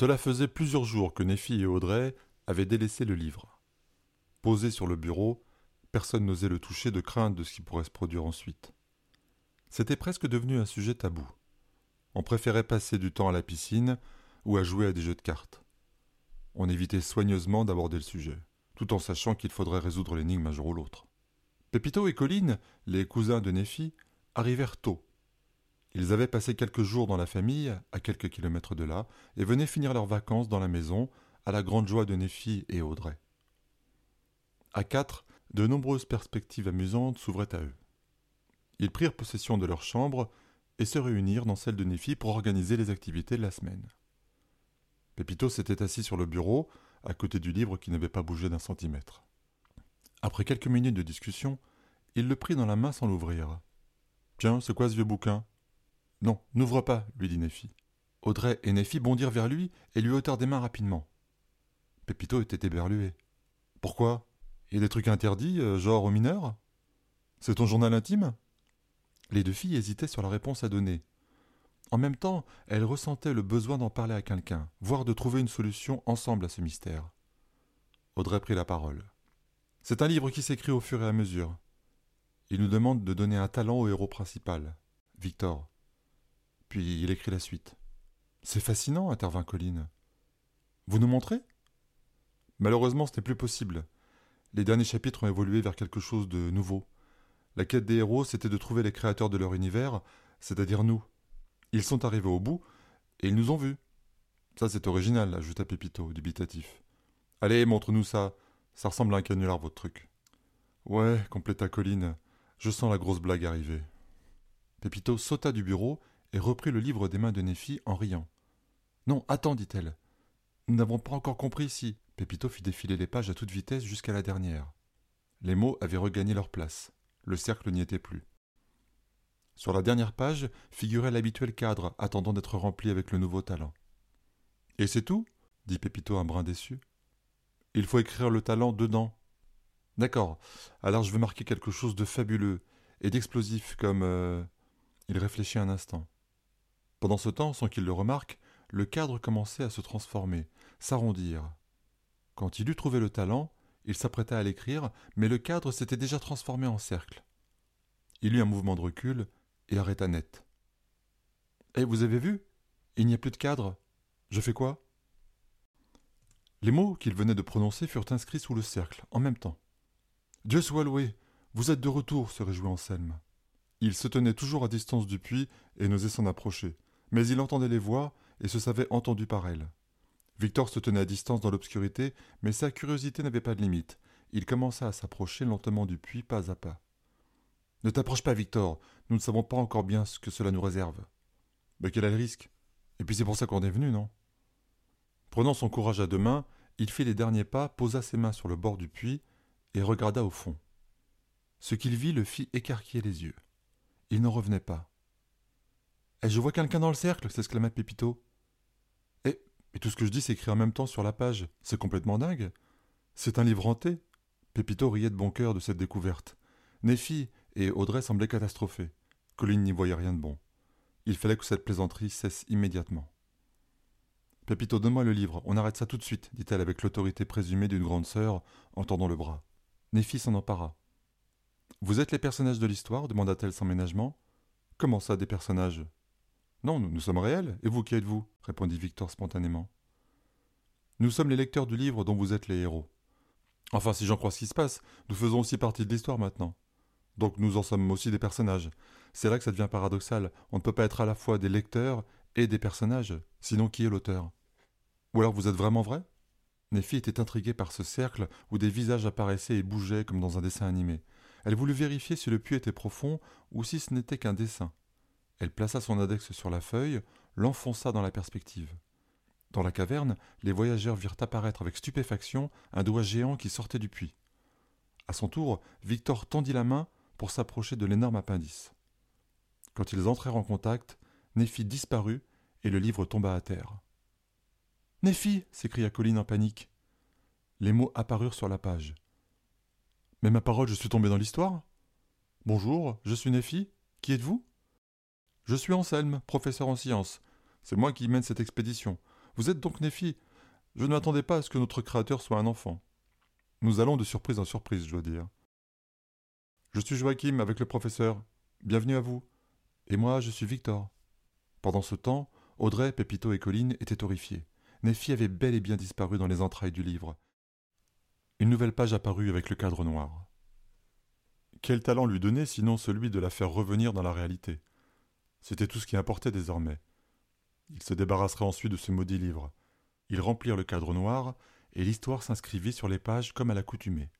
Cela faisait plusieurs jours que Nephi et Audrey avaient délaissé le livre. Posé sur le bureau, personne n'osait le toucher de crainte de ce qui pourrait se produire ensuite. C'était presque devenu un sujet tabou. On préférait passer du temps à la piscine ou à jouer à des jeux de cartes. On évitait soigneusement d'aborder le sujet, tout en sachant qu'il faudrait résoudre l'énigme un jour ou l'autre. Pépito et Colline, les cousins de Nephi, arrivèrent tôt. Ils avaient passé quelques jours dans la famille, à quelques kilomètres de là, et venaient finir leurs vacances dans la maison, à la grande joie de Nephi et Audrey. À quatre, de nombreuses perspectives amusantes s'ouvraient à eux. Ils prirent possession de leur chambre et se réunirent dans celle de Nephi pour organiser les activités de la semaine. Pépito s'était assis sur le bureau, à côté du livre qui n'avait pas bougé d'un centimètre. Après quelques minutes de discussion, il le prit dans la main sans l'ouvrir. Tiens, c'est quoi ce vieux bouquin? Non, n'ouvre pas, lui dit Nephi. Audrey et Nephi bondirent vers lui et lui ôtèrent des mains rapidement. Pépito était éberlué. Pourquoi? Il y a des trucs interdits, euh, genre aux mineurs? C'est ton journal intime? Les deux filles hésitaient sur la réponse à donner. En même temps, elles ressentaient le besoin d'en parler à quelqu'un, voire de trouver une solution ensemble à ce mystère. Audrey prit la parole. C'est un livre qui s'écrit au fur et à mesure. Il nous demande de donner un talent au héros principal, Victor. Puis il écrit la suite. C'est fascinant, intervint Colline. Vous nous montrez? Malheureusement, ce n'est plus possible. Les derniers chapitres ont évolué vers quelque chose de nouveau. La quête des héros, c'était de trouver les créateurs de leur univers, c'est-à-dire nous. Ils sont arrivés au bout, et ils nous ont vus. Ça, c'est original, ajouta Pépito, dubitatif. Allez, montre-nous ça. Ça ressemble à un canular, votre truc. Ouais, compléta Colline. Je sens la grosse blague arriver. Pépito sauta du bureau et reprit le livre des mains de Nephi en riant. Non, attends, dit-elle. Nous n'avons pas encore compris si. Pépito fit défiler les pages à toute vitesse jusqu'à la dernière. Les mots avaient regagné leur place. Le cercle n'y était plus. Sur la dernière page figurait l'habituel cadre attendant d'être rempli avec le nouveau talent. Et c'est tout? dit Pépito un brin déçu. Il faut écrire le talent dedans. D'accord. Alors je veux marquer quelque chose de fabuleux et d'explosif comme. Euh, il réfléchit un instant. Pendant ce temps, sans qu'il le remarque, le cadre commençait à se transformer, s'arrondir. Quand il eut trouvé le talent, il s'apprêta à l'écrire, mais le cadre s'était déjà transformé en cercle. Il eut un mouvement de recul et arrêta net. Eh, vous avez vu? Il n'y a plus de cadre. Je fais quoi? Les mots qu'il venait de prononcer furent inscrits sous le cercle, en même temps. Dieu soit loué Vous êtes de retour, se réjouit Anselme. Il se tenait toujours à distance du puits et n'osait s'en approcher, mais il entendait les voix et se savait entendu par elles. Victor se tenait à distance dans l'obscurité, mais sa curiosité n'avait pas de limite. Il commença à s'approcher lentement du puits, pas à pas. Ne t'approche pas, Victor. Nous ne savons pas encore bien ce que cela nous réserve. Mais quel est le risque? Et puis c'est pour ça qu'on est venu, non? Prenant son courage à deux mains, il fit les derniers pas, posa ses mains sur le bord du puits et regarda au fond. Ce qu'il vit le fit écarquiller les yeux. Il n'en revenait pas. Eh, je vois quelqu'un dans le cercle s'exclama Pépito. Eh, mais tout ce que je dis s'écrit en même temps sur la page. C'est complètement dingue. C'est un livre hanté. Pépito riait de bon cœur de cette découverte. Nephi et Audrey semblaient catastrophés. Colline n'y voyait rien de bon. Il fallait que cette plaisanterie cesse immédiatement. Pépito, donne-moi le livre, on arrête ça tout de suite, dit-elle avec l'autorité présumée d'une grande sœur, en tendant le bras. Nephi s'en empara. Vous êtes les personnages de l'histoire demanda-t-elle sans ménagement. Comment ça, des personnages? Non, nous, sommes réels. Et vous, qui êtes-vous répondit Victor spontanément. Nous sommes les lecteurs du livre dont vous êtes les héros. Enfin, si j'en crois ce qui se passe, nous faisons aussi partie de l'histoire maintenant. Donc nous en sommes aussi des personnages. C'est là que ça devient paradoxal. On ne peut pas être à la fois des lecteurs et des personnages. Sinon, qui est l'auteur? Ou alors vous êtes vraiment vrai? Nephi était intriguée par ce cercle où des visages apparaissaient et bougeaient comme dans un dessin animé. Elle voulut vérifier si le puits était profond ou si ce n'était qu'un dessin. Elle plaça son index sur la feuille, l'enfonça dans la perspective. Dans la caverne, les voyageurs virent apparaître avec stupéfaction un doigt géant qui sortait du puits. À son tour, Victor tendit la main pour s'approcher de l'énorme appendice. Quand ils entrèrent en contact, Nephi disparut et le livre tomba à terre. Nephi s'écria Colline en panique. Les mots apparurent sur la page. Mais ma parole, je suis tombé dans l'histoire Bonjour, je suis Nephi. Qui êtes-vous? Je suis Anselme, professeur en sciences. C'est moi qui mène cette expédition. Vous êtes donc Nephi? Je ne m'attendais pas à ce que notre créateur soit un enfant. Nous allons de surprise en surprise, je dois dire. Je suis Joachim avec le professeur. Bienvenue à vous. Et moi, je suis Victor. Pendant ce temps, Audrey, Pépito et Colline étaient horrifiés. Nephi avait bel et bien disparu dans les entrailles du livre. Une nouvelle page apparut avec le cadre noir. Quel talent lui donner sinon celui de la faire revenir dans la réalité? C'était tout ce qui importait désormais. Il se débarrasserait ensuite de ce maudit livre. Ils remplirent le cadre noir, et l'histoire s'inscrivit sur les pages comme à l'accoutumée.